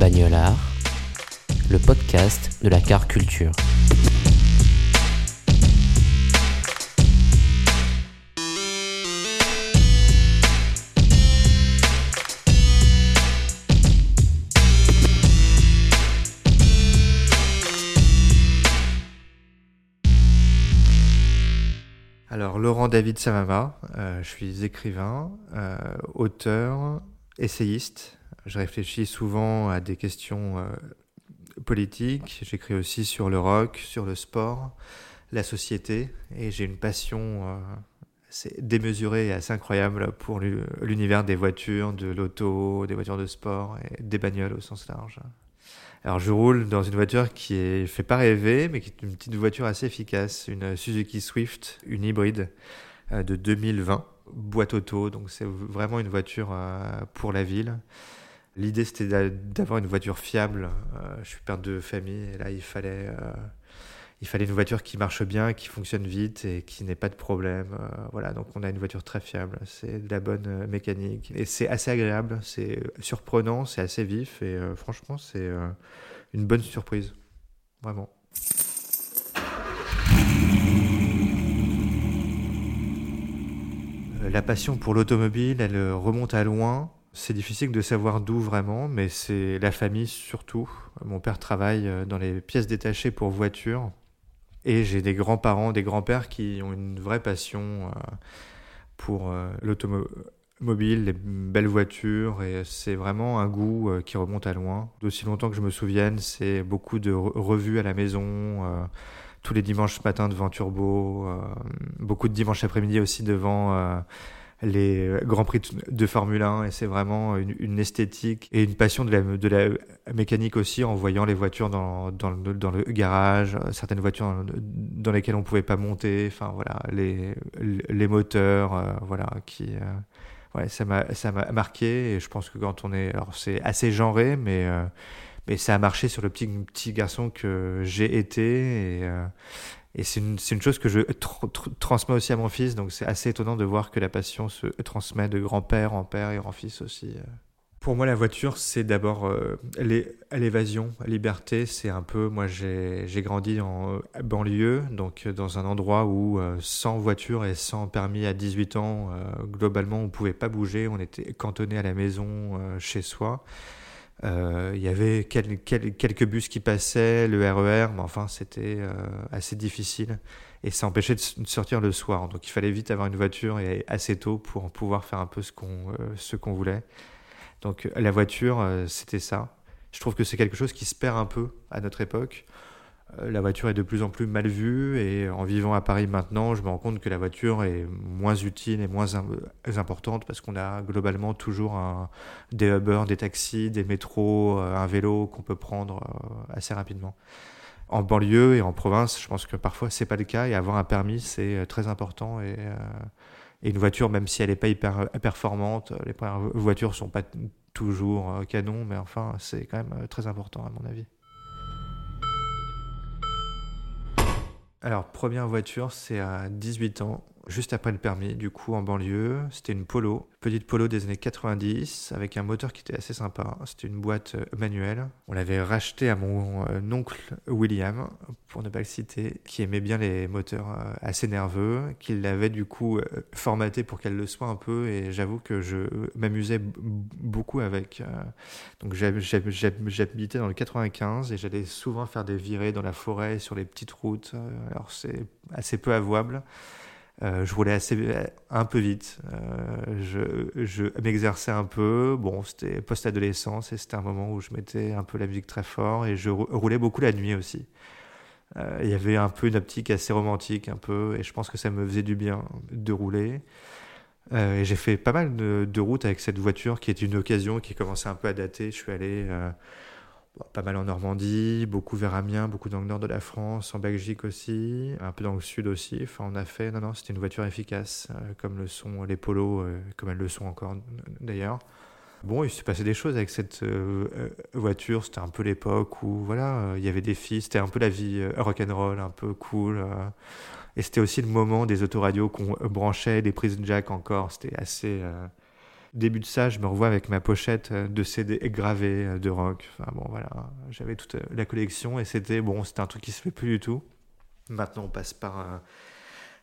Bagnolard, le podcast de la car culture. Alors, Laurent David Samama, euh, je suis écrivain, euh, auteur, essayiste. Je réfléchis souvent à des questions euh, politiques. J'écris aussi sur le rock, sur le sport, la société. Et j'ai une passion euh, démesurée et assez incroyable pour l'u- l'univers des voitures, de l'auto, des voitures de sport et des bagnoles au sens large. Alors je roule dans une voiture qui est fait pas rêver, mais qui est une petite voiture assez efficace, une Suzuki Swift, une hybride euh, de 2020, boîte auto, donc c'est vraiment une voiture pour la ville. L'idée c'était d'a- d'avoir une voiture fiable. Euh, je suis père de famille et là il fallait, euh, il fallait une voiture qui marche bien, qui fonctionne vite et qui n'ait pas de problème. Euh, voilà, donc on a une voiture très fiable. C'est de la bonne mécanique et c'est assez agréable, c'est surprenant, c'est assez vif et franchement c'est une bonne surprise, vraiment. La passion pour l'automobile, elle remonte à loin. C'est difficile de savoir d'où vraiment, mais c'est la famille surtout. Mon père travaille euh, dans les pièces détachées pour voitures. Et j'ai des grands-parents, des grands-pères qui ont une vraie passion euh, pour euh, l'automobile, les belles voitures. Et c'est vraiment un goût qui remonte à loin. D'aussi longtemps que je me souvienne, c'est beaucoup de re- revues à la maison. tous les dimanches matins devant Turbo, beaucoup de dimanches après-midi aussi devant les Grands Prix de Formule 1 et c'est vraiment une, esthétique et une passion de la, de la mécanique aussi en voyant les voitures dans, dans, le, dans le garage, euh, certaines voitures dans, lesquelles on pouvait pas monter, enfin voilà, les, les moteurs, euh, voilà, qui... euh, Ouais, ça m'a marqué et je pense que quand on est alors c'est assez genré mais euh, mais ça a marché sur le petit petit garçon que j'ai été et euh, et c'est une, une chose que je tr- tr- transmets aussi à mon fils, donc c'est assez étonnant de voir que la passion se transmet de grand-père en père et grand-fils aussi. euh. Pour moi, la voiture, c'est d'abord euh, l'é- l'évasion, la liberté. C'est un peu, moi, j'ai grandi en euh, banlieue, donc euh, dans un endroit où sans voiture et sans permis à 18 ans, globalement, on pouvait pas bouger. On était cantonné à la maison, chez soi. Euh, Il y avait quel- quel- quelques bus qui passaient, le RER, mais enfin, c'était euh, assez difficile. Et ça empêchait de sortir le soir. Donc il fallait vite avoir une voiture et assez tôt pour pouvoir faire un peu ce qu'on euh, qu'on voulait. Donc la voiture, c'était ça. Je trouve que c'est quelque chose qui se perd un peu à notre époque. Euh, La voiture est de plus en plus mal vue et en vivant à Paris maintenant, je me rends compte que la voiture est moins utile et moins im- importante parce qu'on a globalement toujours des Uber, des taxis, des métros, euh, un vélo qu'on peut prendre euh, assez rapidement. En banlieue et en province, je pense que parfois c'est pas le cas et avoir un permis c'est très important et, une voiture, même si elle n'est pas hyper performante, les premières voitures sont pas toujours canon, mais enfin c'est quand même très important à mon avis. Alors, première voiture, c'est à 18 ans, juste après le permis, du coup, en banlieue. C'était une Polo, petite Polo des années 90, avec un moteur qui était assez sympa. C'était une boîte euh, manuelle. On l'avait racheté à mon euh, oncle William, pour ne pas le citer, qui aimait bien les moteurs euh, assez nerveux, qui l'avait du coup formaté pour qu'elle le soit un peu, et j'avoue que je m'amusais beaucoup avec. donc j'hab- j'hab- j'hab- j'habitais dans le 95 et j'allais souvent faire des virées dans la forêt sur les petites routes. Alors c'est assez peu avouable. Euh, je roulais assez un peu vite. je, je m'exerçais un peu. Bon, c'était post-adolescence et c'était un moment où je mettais un peu la musique très fort et je roulais beaucoup la nuit aussi. Il y avait un peu une optique assez romantique, un peu, et je pense que ça me faisait du bien de rouler. et j'ai fait pas mal de, de, routes avec cette voiture qui est une occasion qui commençait un peu à dater. Je suis allé pas mal en Normandie, beaucoup vers Amiens, beaucoup dans le nord de la France, en Belgique aussi, un peu dans le sud aussi. Enfin, on a fait, non, non, c'était une voiture efficace, euh, comme le sont les polos, euh, comme elles le sont encore d'ailleurs. Bon, il s'est passé des choses avec cette euh, voiture. C'était un peu l'époque où, voilà, il y avait des filles. C'était un peu la vie rock'n'roll, un peu cool. et c'était aussi le moment des autoradios qu'on branchait, des prises jack encore. C'était assez Début de ça, je me revois avec ma pochette euh, de CD gravés euh, de rock. Enfin bon, voilà, j'avais toute euh, la collection et c'était bon, c'était un truc qui se fait plus du tout. Maintenant, on passe par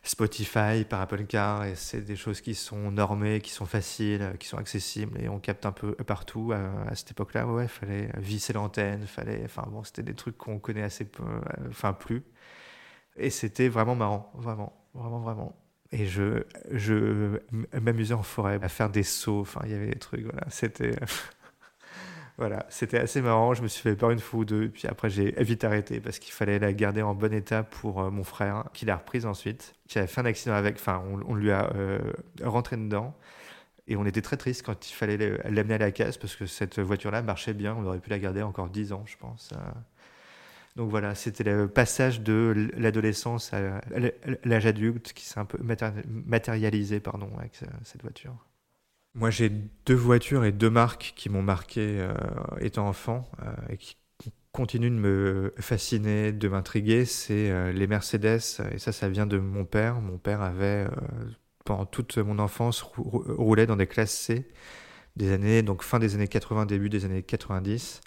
Spotify, par Apple Car et c'est des choses qui sont normées, qui sont faciles, qui sont accessibles et on capte un peu partout. À, cette époque-là, ouais, fallait visser l'antenne, fallait, enfin bon, c'était des trucs qu'on connaît assez peu, enfin plus. Et c'était vraiment marrant, vraiment, vraiment, vraiment. Et je, je m'amusais en forêt à faire des sauts. Enfin, il y avait des trucs. Voilà, c'était. voilà, assez marrant. Je me suis fait peur une fois ou deux. Puis après, j'ai vite arrêté parce qu'il fallait la garder en bon état pour euh, mon frère, qui l'a reprise ensuite, qui avait fait un accident avec. Enfin, on, lui a euh, rentré dedans. Et on était très triste quand il fallait l'amener à la caisse parce que cette voiture-là marchait bien. On aurait pu la garder encore 10 ans, je pense. Donc voilà, c'était le passage de l'adolescence à l'âge adulte qui s'est un peu matérialisé pardon, avec cette voiture. Moi, j'ai deux voitures et deux marques qui m'ont marqué euh, étant enfant euh, et qui continuent de me fasciner, de m'intriguer. C'est euh, les Mercedes, et ça, ça vient de mon père. Mon père avait, pendant toute mon enfance, roulé dans des classes C, des années, donc fin des années 80, début des années 90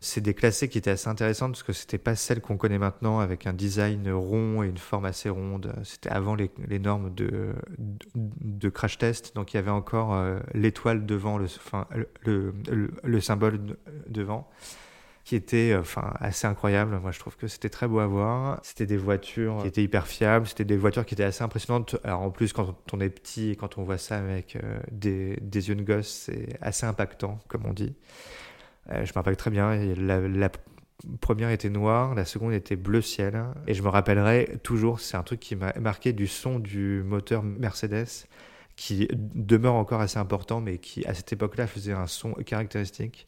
c'est des classés qui étaient assez intéressantes parce que c'était pas celles qu'on connaît maintenant avec un design rond et une forme assez ronde. C'était avant les, normes de, de, crash test, donc il y avait encore euh, l'étoile devant, le, enfin, le, le, symbole devant qui était euh, enfin assez incroyable. Moi, je trouve que c'était très beau à voir. C'était des voitures qui étaient hyper fiables. C'était des voitures qui étaient assez impressionnantes. Alors en plus, quand on est petit et quand on voit ça avec euh, des, des yeux de gosse, c'est assez impactant, comme on dit. Euh, je me rappelle très bien, la, première était noire, la seconde était bleu ciel. Et je me rappellerai toujours, c'est un truc qui m'a marqué du son du moteur Mercedes, qui demeure encore assez important, mais qui à cette époque-là faisait un son caractéristique.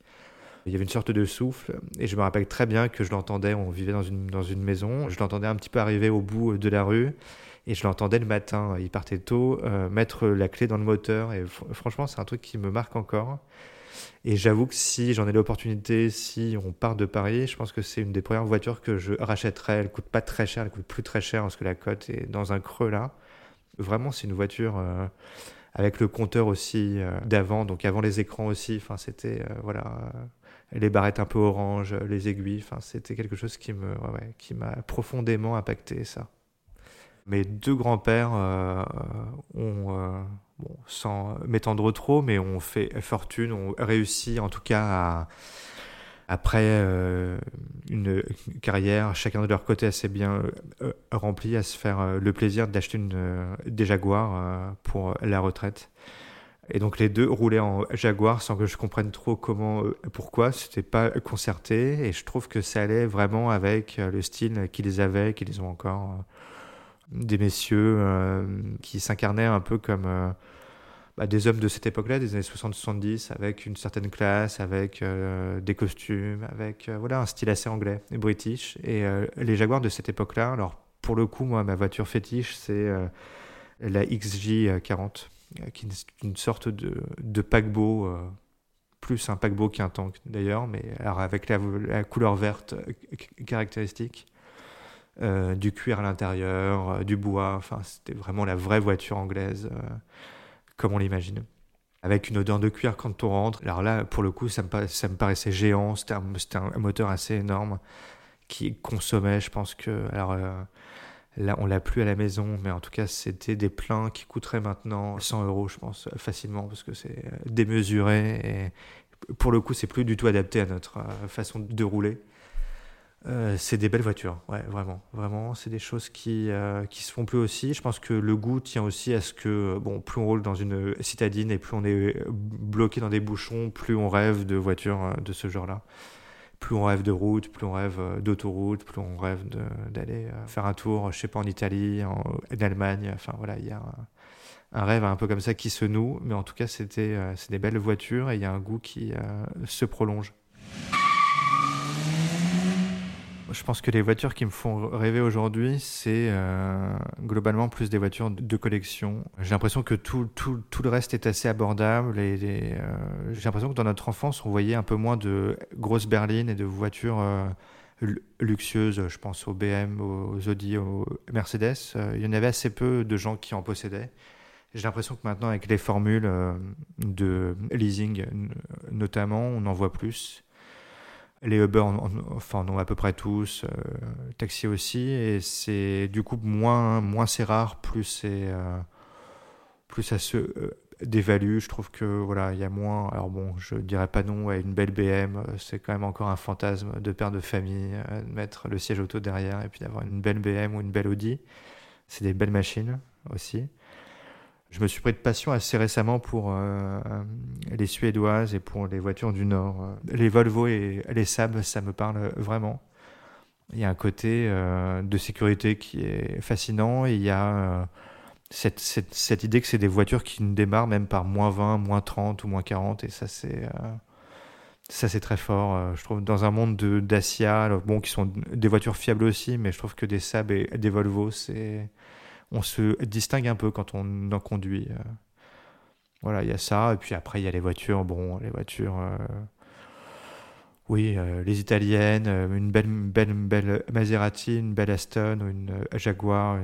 Il y avait une sorte de souffle, et je me rappelle très bien que je l'entendais, on vivait dans une, dans une maison, je l'entendais un petit peu arriver au bout de la rue, et je l'entendais le matin, il partait tôt, euh, mettre la clé dans le moteur, et franchement c'est un truc qui me marque encore. Et j'avoue que si j'en ai l'opportunité, si on part de Paris, je pense que c'est une des premières voitures que je rachèterais. Elle coûte pas très cher, elle coûte plus très cher parce que la cote est dans un creux là. Vraiment, c'est une voiture euh, avec le compteur aussi euh, d'avant, donc avant les écrans aussi. Enfin, c'était euh, voilà, les barrettes un peu orange, les aiguilles. Enfin, c'était quelque chose qui me, qui m'a profondément impacté ça. Mes deux grands-pères ont bon, sans m'étendre trop, mais on fait fortune, on réussit en tout cas après euh, une carrière, chacun de leur côté assez bien euh, rempli, à se faire euh, le plaisir d'acheter une, des Jaguars pour la retraite. Et donc les deux roulaient en Jaguar sans que je comprenne trop comment, pourquoi. C'était pas concerté et je trouve que ça allait vraiment avec le style qu'ils avaient, qu'ils ont encore des messieurs euh, qui s'incarnaient un peu comme euh, bah, des hommes de cette époque-là, des années 60-70, avec une certaine classe, avec euh, des costumes, avec voilà un style assez anglais et british. Et les Jaguars de cette époque-là, alors pour le coup, moi, ma voiture fétiche, c'est la XJ40, qui est une sorte de, paquebot plus un paquebot qu'un tank d'ailleurs, mais avec la, couleur verte caractéristique. Euh, du cuir à l'intérieur, euh, du bois. Enfin, c'était vraiment la vraie voiture anglaise, euh, comme on l'imagine. Avec une odeur de cuir quand on rentre. Alors là, pour le coup, ça me, paraissait géant. C'était un, un, moteur assez énorme qui consommait, je pense que. Alors. Là, on l'a plus à la maison, mais en tout cas, c'était des pleins qui coûteraient maintenant 100 euros, je pense, facilement, parce que c'est démesuré et pour le coup, c'est plus du tout adapté à notre façon de rouler. Euh, c'est des belles voitures, ouais, vraiment, vraiment, c'est des choses qui euh, qui se font plus aussi. Je pense que le goût tient aussi à ce que bon, plus on roule dans une citadine et plus on est bloqué dans des bouchons, plus on rêve de voitures euh, de ce genre-là. Plus on rêve de route, plus on rêve d'autoroute, plus on rêve d'aller faire un tour, je sais pas, en Italie, en, Allemagne. Enfin voilà, il y a un, rêve un peu comme ça qui se noue, mais en tout cas, c'était c'est des belles voitures et il y a un goût qui se prolonge. Je pense que les voitures qui me font rêver aujourd'hui, c'est euh, globalement plus des voitures de collection. J'ai l'impression que tout, le reste est assez abordable. Euh, j'ai l'impression que dans notre enfance, on voyait un peu moins de grosses berlines et de voitures euh, luxueuses. Je pense aux BM, aux Audi, aux Mercedes. il y en avait assez peu de gens qui en possédaient. J'ai l'impression que maintenant, avec les formules de leasing notamment, on en voit plus. Les Uber, enfin, en a à peu près tous, euh, taxi aussi, et c'est du coup moins, moins c'est rare, plus c'est, euh, plus ça se euh, dévalue. Je trouve que voilà, il y a moins. Alors bon, je dirais pas non à une belle BM, c'est quand même encore un fantasme de père de famille, de mettre le siège auto derrière et puis d'avoir une belle BM ou une belle Audi. C'est des belles machines aussi. Je me suis pris de passion assez récemment pour euh, les Suédoises et pour les voitures du Nord. Les Volvo et les Saab, ça me parle vraiment. Il y a un côté euh, de sécurité qui est fascinant et il y a euh, cette, idée que c'est des voitures qui ne démarrent même par moins 20, moins 30 ou moins 40 et ça c'est ça c'est très fort. je trouve dans un monde de Dacia, bon qui sont des voitures fiables aussi, mais je trouve que des Saab et des Volvo c'est on se distingue un peu quand on en conduit. Euh. Voilà, il y a ça. Et puis après, il y a les voitures. Bon, les voitures. Euh, oui, euh, les italiennes, une belle, belle, belle Maserati, une belle Aston une Jaguar.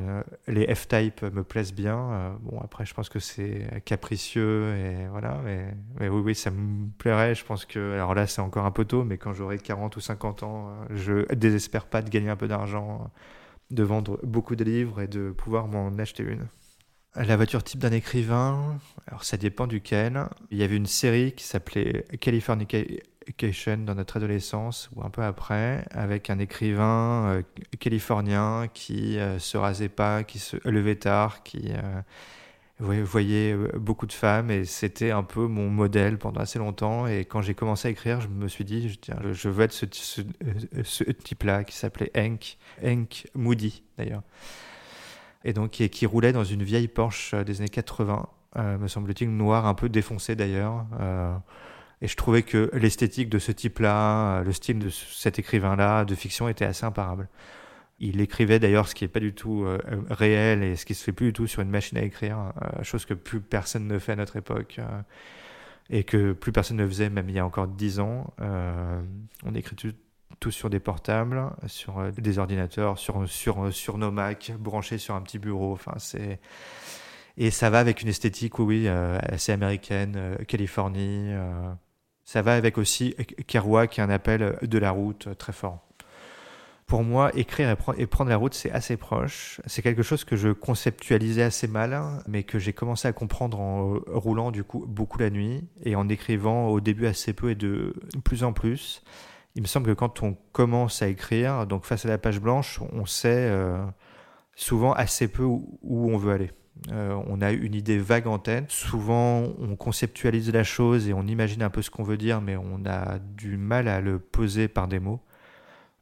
les F-Type me plaisent bien. bon, après, je pense que c'est capricieux et voilà. Mais, mais, oui, oui, ça me plairait. Je pense que. Alors là, c'est encore un peu tôt, mais quand j'aurai 40 ou 50 ans, je désespère pas de gagner un peu d'argent de vendre beaucoup de livres et de pouvoir m'en acheter une. La voiture type d'un écrivain, alors ça dépend duquel. Il y avait une série qui s'appelait Californication dans notre adolescence, ou un peu après, avec un écrivain euh, californien qui euh, se rasait pas, qui se levait tard, qui euh, vous voyez euh, beaucoup de femmes et c'était un peu mon modèle pendant assez longtemps. Et quand j'ai commencé à écrire, je me suis dit, je, je veux être ce, ce, type-là qui s'appelait Hank, Hank Moody d'ailleurs. Et donc qui, roulait dans une vieille Porsche des années 80, euh, me semble-t-il, noire, un peu défoncée d'ailleurs. Euh, et je trouvais que l'esthétique de ce type-là, le style de cet écrivain-là de fiction était assez imparable. Il écrivait d'ailleurs ce qui n'est pas du tout euh, réel et ce qui se fait plus du tout sur une machine à écrire, euh, chose que plus personne ne fait à notre époque euh, et que plus personne ne faisait même il y a encore dix ans. on écrit tout, sur des portables, sur des ordinateurs, sur, sur, sur nos Mac, branchés sur un petit bureau. Enfin, c'est et ça va avec une esthétique, oui, assez américaine, Californie. ça va avec aussi Kerouac, qui est un appel de la route très fort pour moi, écrire et, prendre la route, c'est assez proche. C'est quelque chose que je conceptualisais assez mal, mais que j'ai commencé à comprendre en roulant du coup beaucoup la nuit et en écrivant au début assez peu et de plus en plus. Il me semble que quand on commence à écrire, donc face à la page blanche, on sait euh, souvent assez peu où, on veut aller. Euh, on a une idée vague en tête. Souvent, on conceptualise la chose et on imagine un peu ce qu'on veut dire, mais on a du mal à le poser par des mots.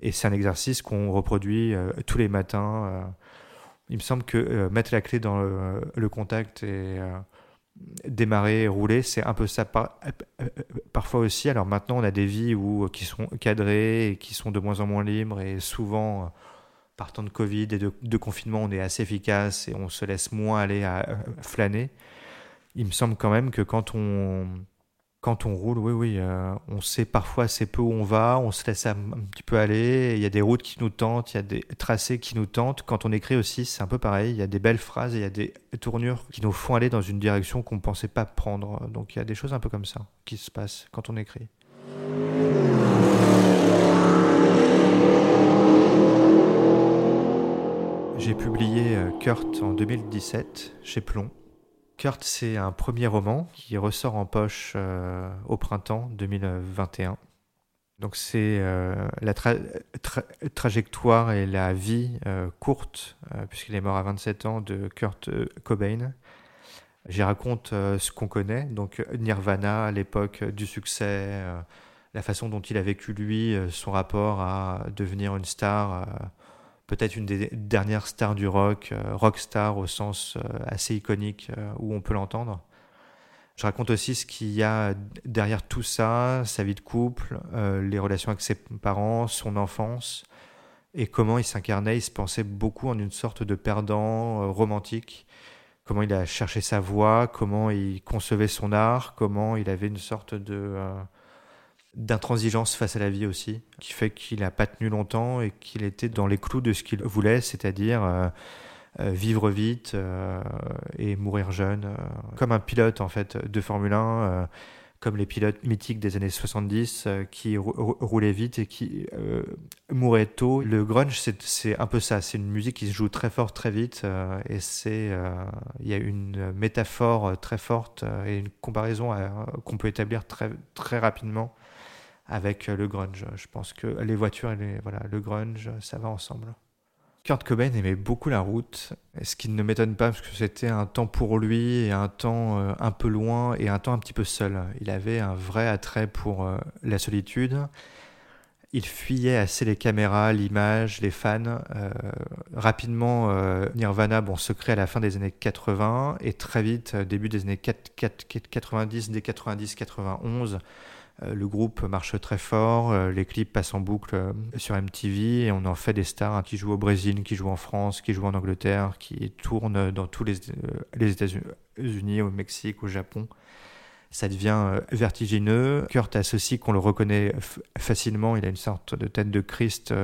Et c'est un exercice qu'on reproduit euh, tous les matins. Euh. il me semble que euh, mettre la clé dans le, contact et démarrer, rouler, c'est un peu ça parfois aussi. Alors maintenant, on a des vies où, qui sont cadrées et qui sont de moins en moins libres et souvent, partant de Covid et de, confinement, on est assez efficace et on se laisse moins aller à flâner. Il me semble quand même que quand on, quand on roule, oui, oui, euh, on sait parfois assez peu où on va, on se laisse un, petit peu aller. Il y a des routes qui nous tentent, il y a des tracés qui nous tentent. Quand on écrit aussi, c'est un peu pareil. Il y a des belles phrases il y a des tournures qui nous font aller dans une direction qu'on ne pensait pas prendre. Donc il y a des choses un peu comme ça qui se passent quand on écrit. J'ai publié euh, Kurt en 2017 chez Plomb. Kurt, c'est un premier roman qui ressort en poche euh, au printemps 2021. Donc c'est la trajectoire et la vie courte, puisqu'il est mort à 27 ans, de Kurt Cobain. J'y raconte ce qu'on connaît, donc Nirvana, l'époque du succès, la façon dont il a vécu lui, son rapport à devenir une star peut-être une des dernières stars du rock, euh, rock star au sens euh, assez iconique euh, où on peut l'entendre. Je raconte aussi ce qu'il y a derrière tout ça, sa vie de couple, les relations avec ses parents, son enfance, et comment il s'incarnait. Il se pensait beaucoup en une sorte de perdant romantique. Comment il a cherché sa voix, comment il concevait son art, comment il avait une sorte de d'intransigeance face à la vie aussi, qui fait qu'il n'a pas tenu longtemps et qu'il était dans les clous de ce qu'il voulait, c'est-à-dire euh, euh, vivre vite euh, et mourir jeune, comme un pilote en fait de Formule 1, comme les pilotes mythiques des années 70 qui roulaient vite et qui mouraient tôt. Le grunge, c'est un peu ça, c'est une musique qui se joue très fort, très vite, et c'est il y a une métaphore très forte et une comparaison qu'on peut établir très, très rapidement avec euh, le grunge. Je pense que les voitures et les, voilà, le grunge, ça va ensemble. Kurt Cobain aimait beaucoup la route, ce qui ne m'étonne pas parce que c'était un temps pour lui et un temps euh, un peu loin et un temps un petit peu seul. Il avait un vrai attrait pour euh, la solitude. Il fuyait assez les caméras, l'image, les fans. rapidement, Nirvana, bon, secret à la fin des années 80 et très vite, début des années 90, dès 90-91, euh, le groupe marche très fort, euh, les clips passent en boucle euh, sur MTV et on en fait des stars hein, qui jouent au Brésil, qui jouent en France, qui jouent en Angleterre, qui tournent dans tous les, États-Unis, au Mexique, au Japon. Ça devient vertigineux. Kurt a ceci qu'on le reconnaît facilement. Il a une sorte de tête de Christ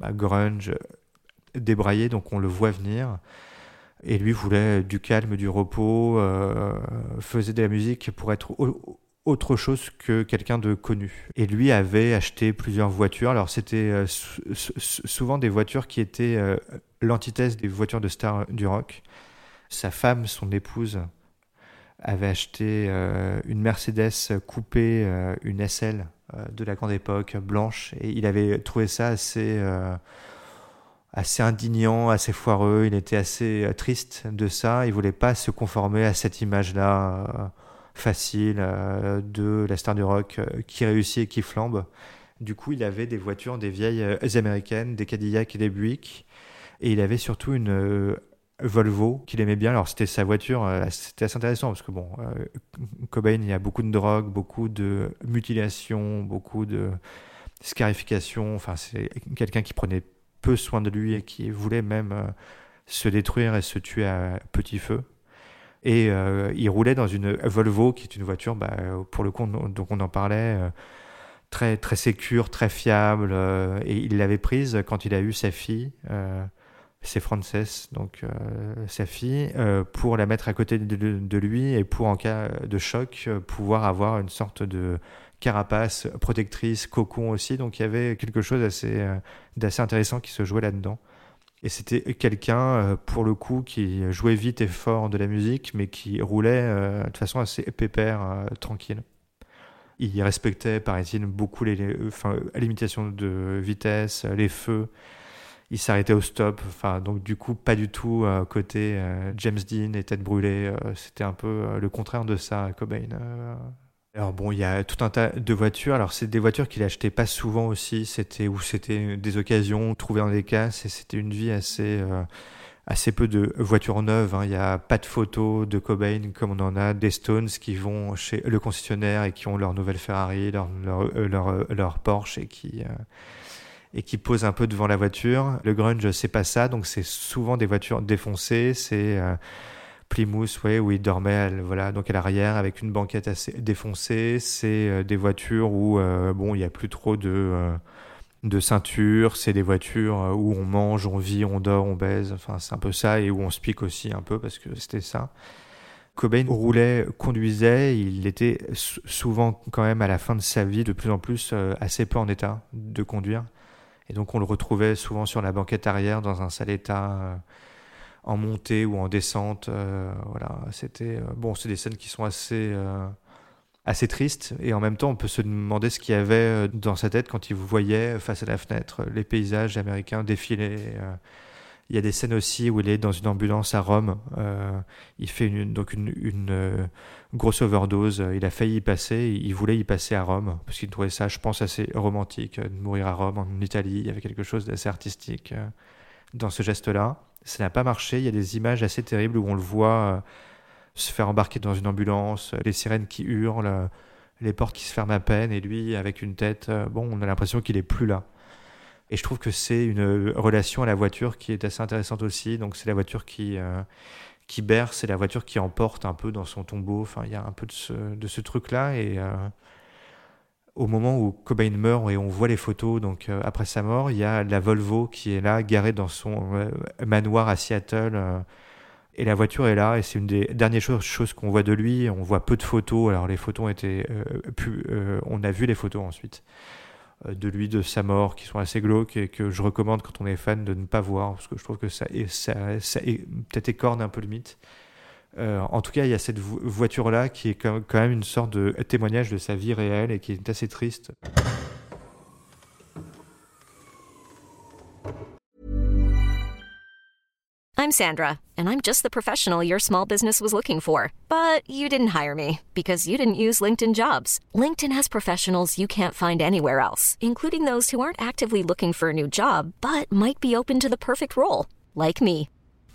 grunge débraillé, donc on le voit venir. Et lui voulait du calme, du repos, faisait de la musique pour être autre chose que quelqu'un de connu. Et lui avait acheté plusieurs voitures. Alors c'était euh, souvent des voitures qui étaient euh, l'antithèse des voitures de stars du rock. Sa femme, son épouse, avait acheté euh, une Mercedes coupée, une SL de la grande époque, blanche, et il avait trouvé ça assez, assez indignant, assez foireux. Il était assez triste de ça. Il voulait pas se conformer à cette image-là facile euh, de la star du rock euh, qui réussit et qui flambe. Du coup, il avait des voitures, des vieilles euh, américaines, des Cadillac et des Buick. Et il avait surtout une Volvo qu'il aimait bien. Alors, c'était sa voiture. c'était assez intéressant parce que, bon, Cobain, il y a beaucoup de drogue, beaucoup de mutilation, beaucoup de scarification. Enfin, c'est quelqu'un qui prenait peu soin de lui et qui voulait même se détruire et se tuer à petit feu. Et euh, il roulait dans une Volvo, qui est une voiture, bah, pour le coup, donc on en parlait, euh, très, très sécure, très fiable. Euh, et il l'avait prise quand il a eu sa fille, c'est Frances, donc sa fille, pour la mettre à côté de, lui et pour, en cas de choc, pouvoir avoir une sorte de carapace protectrice, cocon aussi. Donc il y avait quelque chose d'assez intéressant qui se jouait là-dedans. Et c'était quelqu'un, euh, pour le coup, qui jouait vite et fort de la musique, mais qui roulait euh, de façon assez pépère, euh, tranquille. Il respectait, paraît-il, beaucoup les, enfin, l'imitation de vitesse, les feux. Il s'arrêtait au stop. Enfin, donc, du coup, pas du tout côté James Dean et tête brûlée. c'était un peu le contraire de ça, Cobain. Alors bon, il y a tout un tas de voitures. Alors c'est des voitures qu'il achetait pas souvent aussi. C'était où c'était des occasions trouvées dans des casses et c'était une vie assez euh, assez peu de voitures neuves. Hein. Il n'y a pas de photos de Cobain comme on en a des Stones qui vont chez le concessionnaire et qui ont leur nouvelle Ferrari, leur leur, euh, euh, leur Porsche et qui et qui posent un peu devant la voiture. Le grunge c'est pas ça, donc c'est souvent des voitures défoncées. C'est Plymouth, ouais, où il dormait, voilà, donc à l'arrière avec une banquette assez défoncée. C'est euh, des voitures où euh, bon, il n'y a plus trop de euh, de ceinture. C'est des voitures où on mange, on vit, on dort, on baise. Enfin, c'est un peu ça et où on se pique aussi un peu parce que c'était ça. Cobain roulait, conduisait, il était souvent quand même à la fin de sa vie de plus en plus assez peu en état de conduire. Et donc on le retrouvait souvent sur la banquette arrière dans un sale état en montée ou en descente. Euh, voilà, c'était euh, bon, c'est des scènes qui sont assez euh, assez triste et en même temps on peut se demander ce qu'il y avait euh, dans sa tête quand il voyait face à la fenêtre les paysages américains défiler. Il y a des scènes aussi où il est dans une ambulance à Rome. il fait donc une, une grosse overdose. Il a failli y passer. Il voulait y passer à Rome parce qu'il trouvait ça, je pense, assez romantique de mourir à Rome, en Italie. Il y avait quelque chose d'assez artistique dans ce geste-là. Ça n'a pas marché. Il y a des images assez terribles où on le voit se faire embarquer dans une ambulance, les sirènes qui hurlent, les portes qui se ferment à peine, et lui, avec une tête, euh, bon, on a l'impression qu'il est plus là. Et je trouve que c'est une relation à la voiture qui est assez intéressante aussi. Donc c'est la voiture qui, euh, qui berce, c'est la voiture qui emporte un peu dans son tombeau. Enfin, il y a un peu de ce, de ce truc-là. Et euh, au moment où Cobain meurt et on voit les photos, donc après sa mort, il y a la Volvo qui est là, garée dans son manoir à Seattle et la voiture est là, et c'est une des dernières choses, qu'on voit de lui. On voit peu de photos. Alors les photos ont été euh, plus, euh, on a vu les photos ensuite euh, de lui, de sa mort, qui sont assez glauques et que je recommande quand on est fan de ne pas voir, parce que je trouve que ça, ça peut-être écorne un peu le mythe. En tout cas, il y a cette voiture-là qui est quand même une sorte de témoignage de sa vie réelle et qui est assez triste. I'm Sandra, and I'm just the professional your small business was looking for. But you didn't hire me because you didn't use LinkedIn jobs. LinkedIn has professionals you can't find anywhere else, including those who aren't actively looking for a new job but might be open to the perfect role, like me.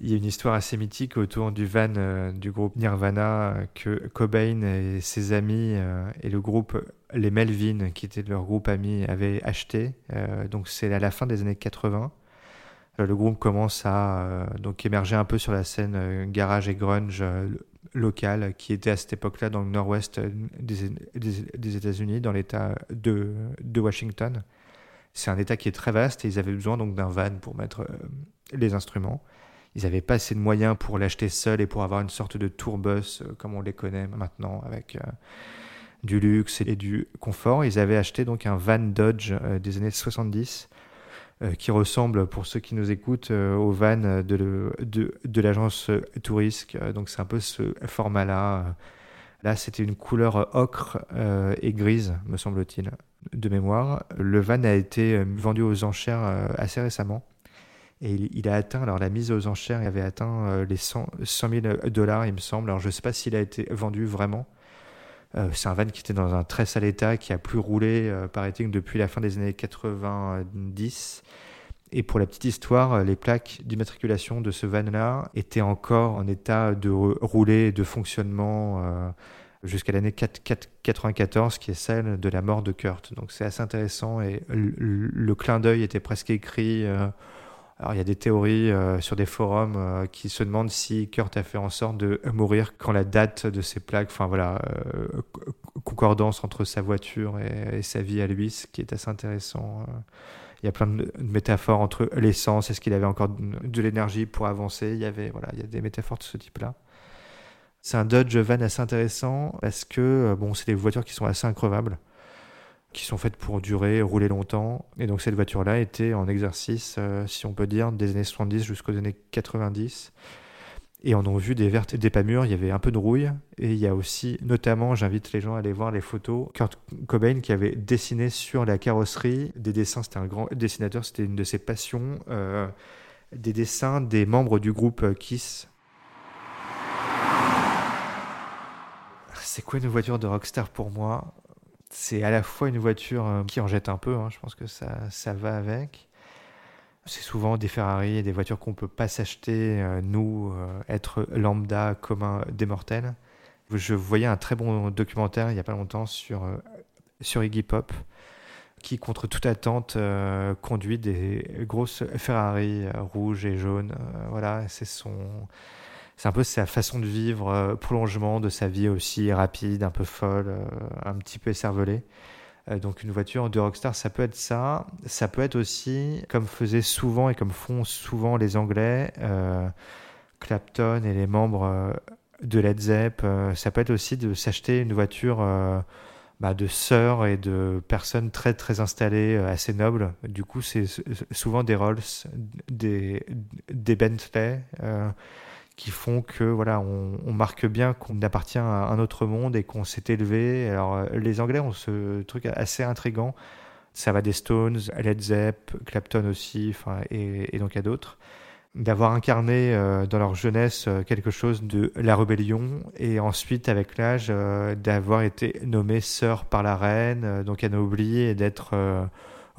Il y a une histoire assez mythique autour du van euh, du groupe Nirvana euh, que Cobain et ses amis euh, et le groupe Les Melvin, qui était leur groupe ami, avaient acheté. donc c'est à la fin des années 80. le groupe commence à donc émerger un peu sur la scène garage et grunge local qui était à cette époque-là dans le nord-ouest des, États-Unis, dans l'État de, de, Washington. C'est un État qui est très vaste et ils avaient besoin donc d'un van pour mettre les instruments. Ils n'avaient pas assez de moyens pour l'acheter seul et pour avoir une sorte de tourbus euh, comme on les connaît maintenant avec euh, du luxe et du confort. Ils avaient acheté donc un van Dodge des années 70 euh, qui ressemble, pour ceux qui nous écoutent, euh, au van de, l'agence Touriste. Donc c'est un peu ce format-là. Là, c'était une couleur ocre euh, et grise, me semble-t-il, de mémoire. Le van a été vendu aux enchères assez récemment. Et il, a atteint, alors la mise aux enchères, il avait atteint les 100, 100 000 dollars, il me semble. Alors je ne sais pas s'il a été vendu vraiment, euh, c'est un van qui était dans un très sale état, qui a plus roulé, euh, paraît-il, depuis la fin des années 90. Et pour la petite histoire, euh, les plaques d'immatriculation de ce van-là étaient encore en état de rouler de fonctionnement jusqu'à l'année 94, qui est celle de la mort de Kurt. Donc c'est assez intéressant et le, clin d'œil était presque écrit. Alors il y a des théories euh, sur des forums euh, qui se demandent si Kurt a fait en sorte de mourir quand la date de ses plaques, enfin voilà, euh, concordance entre sa voiture et, sa vie à lui, ce qui est assez intéressant. Il y a plein de, métaphores entre l'essence, est-ce qu'il avait encore de, l'énergie pour avancer Il y avait voilà, il y a des métaphores de ce type-là. C'est un Dodge van assez intéressant parce que bon, c'est des voitures qui sont assez increvables qui sont faites pour durer, rouler longtemps. Et donc cette voiture-là était en exercice, euh, si on peut dire, des années 70 jusqu'aux années 90. Et on a vu des vertes et des pas mûres, il y avait un peu de rouille. Et il y a aussi, notamment, j'invite les gens à aller voir les photos, Kurt Cobain qui avait dessiné sur la carrosserie des dessins, c'était un grand dessinateur, c'était une de ses passions, euh, des dessins des membres du groupe Kiss. C'est quoi une voiture de rockstar pour moi? C'est à la fois une voiture euh, qui en jette un peu, hein, je pense que ça, ça va avec. C'est souvent des Ferrari et des voitures qu'on ne peut pas s'acheter, euh, nous, euh, être lambda, commun des mortels. Je voyais un très bon documentaire il n'y a pas longtemps sur, sur Iggy Pop qui, contre toute attente, conduit des grosses Ferrari rouges et jaunes. Voilà, c'est son. C'est un peu sa façon de vivre, prolongement de sa vie aussi rapide, un peu folle, un petit peu écervelée. donc une voiture de rockstar, ça peut être ça. Ça peut être aussi, comme faisaient souvent et comme font souvent les Anglais, Clapton et les membres de Led Zepp, ça peut être aussi de s'acheter une voiture bah, de sœurs et de personnes très très installées, euh, assez nobles. Du coup, c'est souvent des Rolls, des, des Bentley euh, qui font que voilà, on, marque bien qu'on appartient à un autre monde et qu'on s'est élevé. Alors, euh, les Anglais ont ce truc assez intrigant. Ça va des Stones, Led Zepp, Clapton aussi, et, et donc a d'autres d'avoir incarné euh, dans leur jeunesse euh, quelque chose de la rébellion et ensuite avec l'âge d'avoir été nommé sœur par la reine, donc oublié et d'être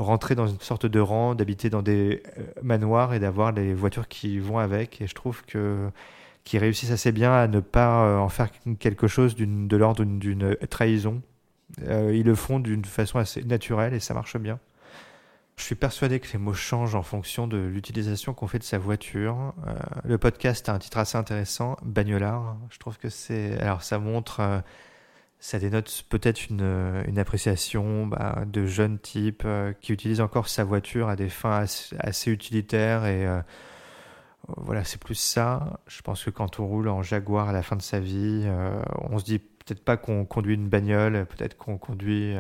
rentré dans une sorte de rang, d'habiter dans des manoirs et d'avoir les voitures qui vont avec. Et je trouve que qu'ils réussissent assez bien à ne pas en faire quelque chose de l'ordre d'une trahison. ils le font d'une façon assez naturelle et ça marche bien. Je suis persuadé que les mots changent en fonction de l'utilisation qu'on fait de sa voiture. Euh, le podcast a un titre assez intéressant, Bagnolard. Je trouve que c'est. Alors, ça montre. Euh, ça dénote peut-être une, une, appréciation bah, de jeunes types euh, qui utilisent encore sa voiture à des fins assez, utilitaires. Et voilà, c'est plus ça. Je pense que quand on roule en Jaguar à la fin de sa vie, on se dit peut-être pas qu'on conduit une bagnole, peut-être qu'on conduit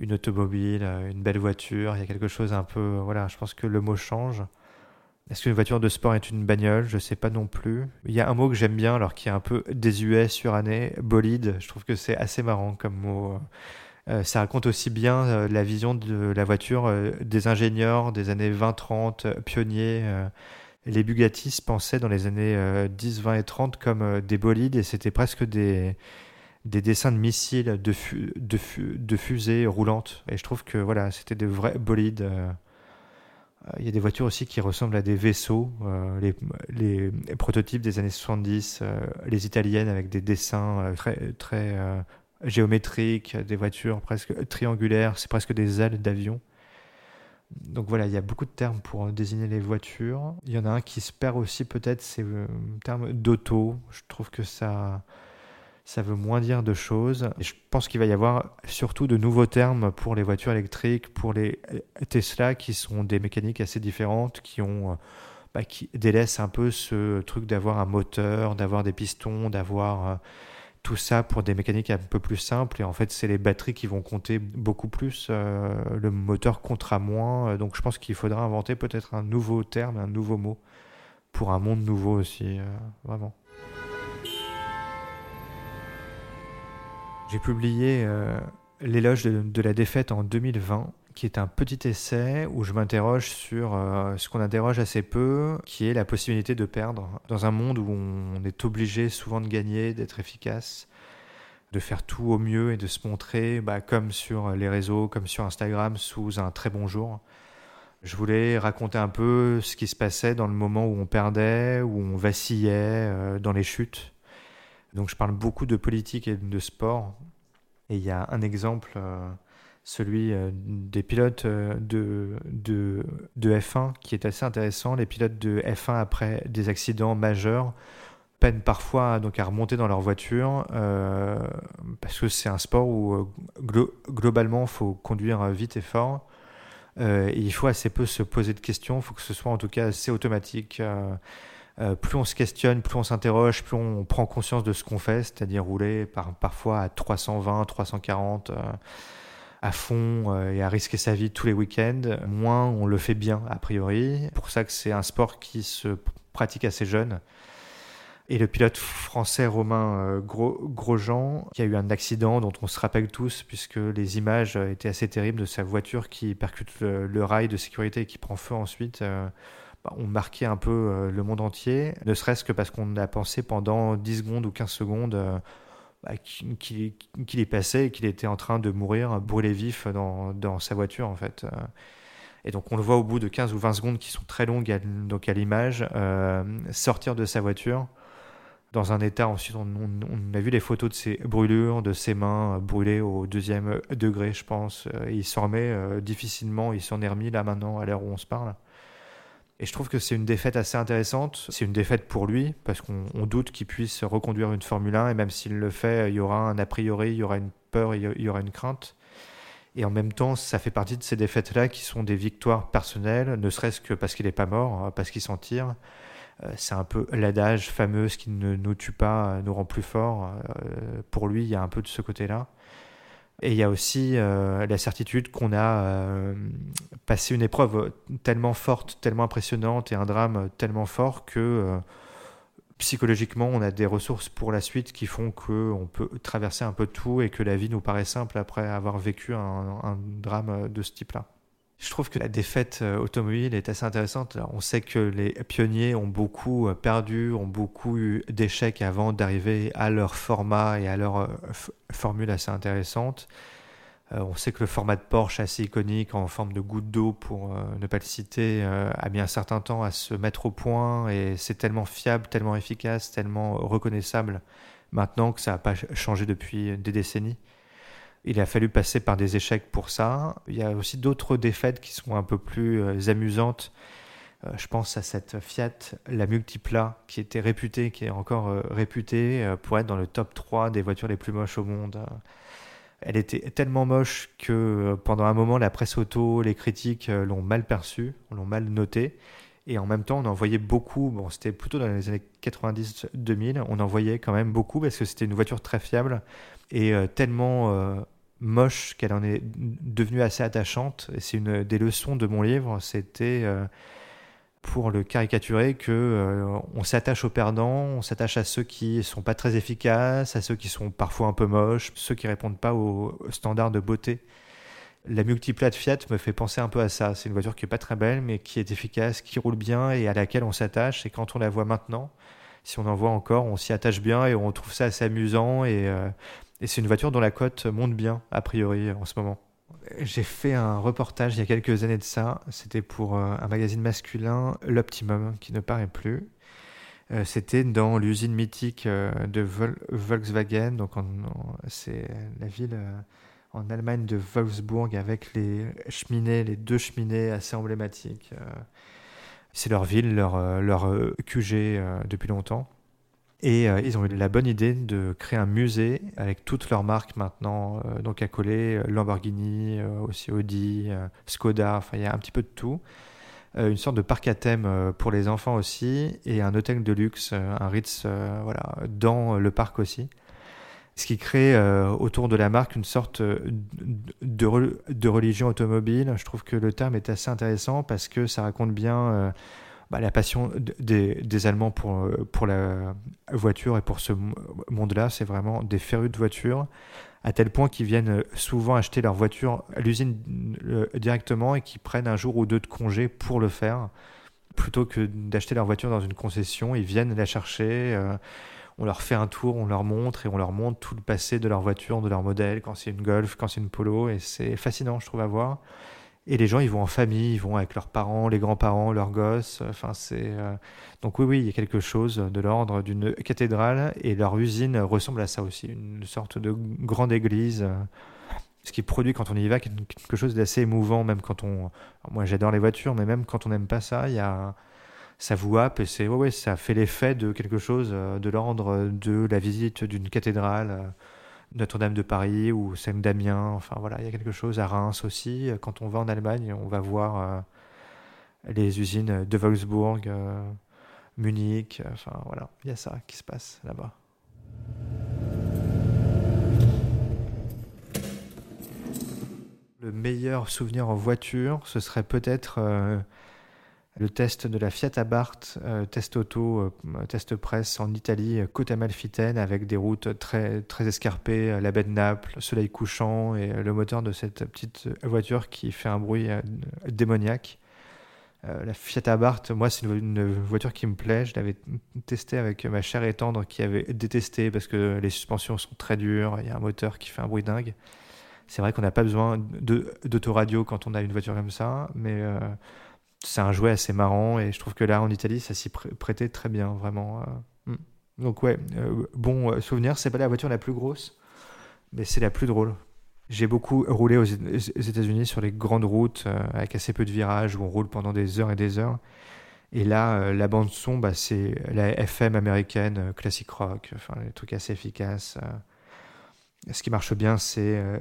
une automobile, euh, une belle voiture. Il y a quelque chose un peu. Voilà, je pense que le mot change. Est-ce qu'une voiture de sport est une bagnole? Je sais pas non plus. Il y a un mot que j'aime bien, alors qui est un peu désuet, suranné, bolide. Je trouve que c'est assez marrant comme mot. Euh, ça raconte aussi bien euh, la vision de la voiture des ingénieurs des années 20-30, pionniers. les Bugatti se pensaient dans les années 10, 20 et 30 comme des bolides et c'était presque des, des dessins de missiles, de, fusées roulantes. Et je trouve que voilà, c'était de vrais bolides. Euh, il y a des voitures aussi qui ressemblent à des vaisseaux, euh, les, prototypes des années 70, euh, les italiennes avec des dessins très géométriques, des voitures presque triangulaires, c'est presque des ailes d'avion. Donc voilà, il y a beaucoup de termes pour désigner les voitures. Il y en a un qui se perd aussi peut-être, c'est le terme d'auto. Je trouve que ça ça veut moins dire de choses. je pense qu'il va y avoir surtout de nouveaux termes pour les voitures électriques, pour les Tesla, qui sont des mécaniques assez différentes, qui ont... Euh, bah, qui délaissent un peu ce truc d'avoir un moteur, d'avoir des pistons, d'avoir euh, tout ça pour des mécaniques un peu plus simples. Et en fait, c'est les batteries qui vont compter beaucoup plus. Euh, le moteur comptera moins. Donc, je pense qu'il faudra inventer peut-être un nouveau terme, un nouveau mot pour un monde nouveau aussi, vraiment. J'ai publié euh, L'éloge de, la défaite en 2020, qui est un petit essai où je m'interroge sur euh, ce qu'on interroge assez peu, qui est la possibilité de perdre. Dans un monde où on est obligé souvent de gagner, d'être efficace, de faire tout au mieux et de se montrer bah, comme sur les réseaux, comme sur Instagram, sous un très bon jour. Je voulais raconter un peu ce qui se passait dans le moment où on perdait, où on vacillait, euh, dans les chutes donc je parle beaucoup de politique et de sport. Et il y a un exemple, euh, celui euh, des pilotes euh, de, de, de, F1, qui est assez intéressant. Les pilotes de F1, après des accidents majeurs, peinent parfois donc, à remonter dans leur voiture, parce que c'est un sport où globalement, il faut conduire vite et fort. et il faut assez peu se poser de questions, il faut que ce soit en tout cas assez automatique. Euh, plus on se questionne, plus on s'interroge, plus on prend conscience de ce qu'on fait, c'est-à-dire rouler par, parfois à 320, 340 euh, à fond euh, et à risquer sa vie tous les week-ends, moins on le fait bien a priori. Pour ça que c'est un sport qui se pratique assez jeune. Et le pilote français Romain Grosjean, qui a eu un accident dont on se rappelle tous, puisque les images étaient assez terribles de sa voiture qui percute le, rail de sécurité et qui prend feu ensuite ont marqué un peu euh, le monde entier, ne serait-ce que parce qu'on a pensé pendant 10 secondes ou 15 secondes euh, bah, qu'il y passait et qu'il était en train de mourir, brûlé vif dans, dans, sa voiture en fait. Euh. Et donc on le voit au bout de 15 ou 20 secondes qui sont très longues à, donc à l'image, sortir de sa voiture. dans un état, ensuite on, on, a vu les photos de ses brûlures, de ses mains brûlées au deuxième degré, je pense. il s'en remet difficilement, il s'en est remis là maintenant, à l'heure où on se parle. Et je trouve que c'est une défaite assez intéressante. C'est une défaite pour lui, parce qu'on doute qu'il puisse reconduire une Formule 1, et même s'il le fait, il y aura un a priori, il y aura une peur, il y aura une crainte. Et en même temps, ça fait partie de ces défaites-là qui sont des victoires personnelles, ne serait-ce que parce qu'il n'est pas mort, hein, parce qu'il s'en tire. Euh, c'est un peu l'adage fameux, ce qui ne nous tue pas nous rend plus forts. Euh, pour lui, il y a un peu de ce côté-là. Et il y a aussi euh, la certitude qu'on a passé une épreuve tellement forte, tellement impressionnante et un drame tellement fort que psychologiquement, on a des ressources pour la suite qui font qu'on peut traverser un peu tout et que la vie nous paraît simple après avoir vécu un, drame de ce type-là. Je trouve que la défaite euh, automobile est assez intéressante. on sait que les pionniers ont beaucoup euh, perdu, ont beaucoup eu d'échecs avant d'arriver à leur format et à leur euh, formule assez intéressante. On sait que le format de Porsche assez iconique en forme de goutte d'eau, pour ne pas le citer, a mis un certain temps à se mettre au point et c'est tellement fiable, tellement efficace, tellement reconnaissable maintenant que ça n'a pas changé depuis des décennies. Il a fallu passer par des échecs pour ça. Il y a aussi d'autres défaites qui sont un peu plus amusantes. je pense à cette Fiat, la Multipla, qui était réputée, qui est encore réputée pour être dans le top 3 des voitures les plus moches au monde. Elle était tellement moche que euh, pendant un moment, la presse auto, les critiques euh, l'ont mal perçue, l'ont mal notée. Et en même temps, on en voyait beaucoup. Bon, c'était plutôt dans les années 90-2000. On en voyait quand même beaucoup parce que c'était une voiture très fiable et euh, tellement moche qu'elle en est devenue assez attachante. Et c'est une des leçons de mon livre. C'était pour le caricaturer que euh, on s'attache aux perdants, on s'attache à ceux qui sont pas très efficaces, à ceux qui sont parfois un peu moches, ceux qui répondent pas aux standards de beauté. La multiplate Fiat me fait penser un peu à ça. C'est une voiture qui est pas très belle, mais qui est efficace, qui roule bien et à laquelle on s'attache. Et quand on la voit maintenant, si on en voit encore, on s'y attache bien et on trouve ça assez amusant. Et, euh, et c'est une voiture dont la cote monte bien, a priori, en ce moment. J'ai fait un reportage il y a quelques années de ça. C'était pour euh, un magazine masculin, l'Optimum, qui ne paraît plus. Euh, c'était dans l'usine mythique de Volkswagen. Donc, c'est la ville en Allemagne de Wolfsburg avec les cheminées, les deux cheminées assez emblématiques. c'est leur ville, leur, leur QG depuis longtemps. Et euh, ils ont eu la bonne idée de créer un musée avec toutes leurs marques maintenant, euh, donc à coller euh, Lamborghini, aussi Audi, Skoda, enfin il y a un petit peu de tout. une sorte de parc à thème pour les enfants aussi et un hôtel de luxe, un Ritz, voilà, dans le parc aussi. Ce qui crée autour de la marque une sorte de, de, religion automobile. Je trouve que le terme est assez intéressant parce que ça raconte bien bah, la passion des, Allemands pour, euh, la voiture et pour ce monde-là, c'est vraiment des férus de voitures, à tel point qu'ils viennent souvent acheter leur voiture à l'usine euh, directement et qu'ils prennent un jour ou deux de congé pour le faire. Plutôt que d'acheter leur voiture dans une concession, ils viennent la chercher. Euh, on leur fait un tour, on leur montre et on leur montre tout le passé de leur voiture, de leur modèle, quand c'est une Golf, quand c'est une Polo, et c'est fascinant, je trouve, à voir. Et les gens, ils vont en famille, ils vont avec leurs parents, les grands-parents, leurs gosses. Enfin, c'est euh, donc oui, oui, il y a quelque chose de l'ordre d'une cathédrale et leur usine ressemble à ça aussi, une sorte de grande église. Euh, ce qui produit quand on y va quelque chose d'assez émouvant, même quand on. Moi, j'adore les voitures, mais même quand on n'aime pas ça, il y a ça vous happe et c'est ouais, ouais, ça fait l'effet de quelque chose euh, de l'ordre de la visite d'une cathédrale notre-Dame de Paris ou Saint-Damien. Enfin voilà, il y a quelque chose à Reims aussi. Quand on va en Allemagne, on va voir euh, les usines de Wolfsburg, euh, Munich. Enfin voilà, il y a ça qui se passe là-bas. Le meilleur souvenir en voiture, ce serait peut-être euh, le test de la Fiat Abarth, euh, test auto, euh, test presse en Italie, côte Amalfitaine, avec des routes très, très escarpées, euh, la baie de Naples, soleil couchant et le moteur de cette petite voiture qui fait un bruit démoniaque. la Fiat Abarth, moi, c'est une, voiture qui me plaît. Je l'avais testée avec ma chère et tendre qui avait détesté parce que les suspensions sont très dures, il y a un moteur qui fait un bruit dingue. C'est vrai qu'on n'a pas besoin d'autoradio quand on a une voiture comme ça, mais c'est un jouet assez marrant et je trouve que là en Italie ça s'y prêtait très bien vraiment. Euh, hmm. Donc ouais, euh, bon euh, souvenir, c'est pas la voiture la plus grosse, mais c'est la plus drôle. J'ai beaucoup roulé aux États-Unis sur les grandes routes avec assez peu de virages où on roule pendant des heures et des heures. Et là, la bande son, bah, c'est la FM américaine, classique rock, enfin les trucs assez efficaces ce qui marche bien, c'est euh,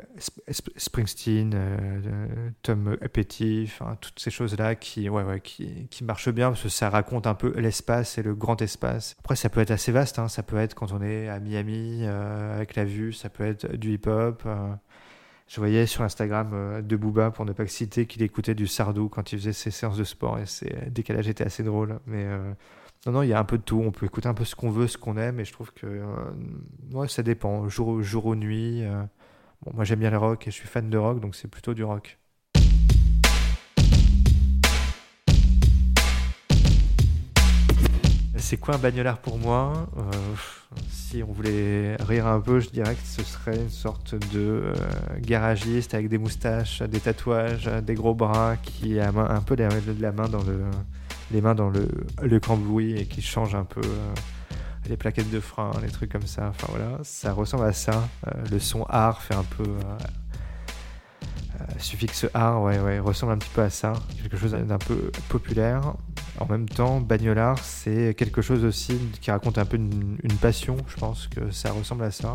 Springsteen, euh, Tom Petty, toutes ces choses-là qui, ouais, qui, marchent bien parce que ça raconte un peu l'espace et le grand espace. Après, ça peut être assez vaste, hein. ça peut être quand on est à Miami euh, avec la vue, ça peut être du hip-hop. je voyais sur Instagram de Booba, pour ne pas citer, qu'il écoutait du Sardou quand il faisait ses séances de sport et ses décalages étaient assez drôles. Mais non, non, il y a un peu de tout. On peut écouter un peu ce qu'on veut, ce qu'on aime, et je trouve que euh, ça dépend. Jour, jour ou nuit. Euh. Bon, moi j'aime bien le rock et je suis fan de rock, donc c'est plutôt du rock. C'est quoi un bagnolard pour moi? Euh, Si on voulait rire un peu, je dirais que ce serait une sorte de garagiste avec des moustaches, des tatouages, des gros bras, qui a un peu la main dans le les mains dans le, le cambouis et qui change un peu euh, les plaquettes de frein, les trucs comme ça. Enfin voilà, ça ressemble à ça. Euh, le son art fait un peu. Euh, suffixe art, ouais, ouais, ressemble un petit peu à ça. Quelque chose d'un peu populaire. En même temps, Bagnolard, c'est quelque chose aussi qui raconte un peu une, une passion. Je pense que ça ressemble à ça.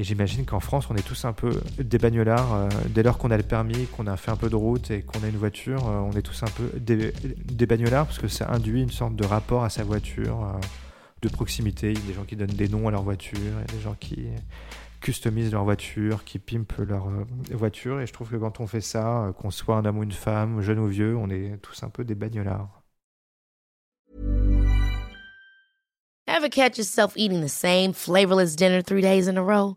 Et j'imagine qu'en France, on est tous un peu des bagnolards. Euh, dès lors qu'on a le permis, qu'on a fait un peu de route et qu'on a une voiture, euh, on est tous un peu des, des bagnolards parce que ça induit une sorte de rapport à sa voiture, euh, de proximité. Il y a des gens qui donnent des noms à leur voiture, il y a des gens qui customisent leur voiture, qui pimpent leur voiture. Et je trouve que quand on fait ça, qu'on soit un homme ou une femme, jeune ou vieux, on est tous un peu des bagnolards. Ever catch yourself eating the same flavorless dinner three days in a row?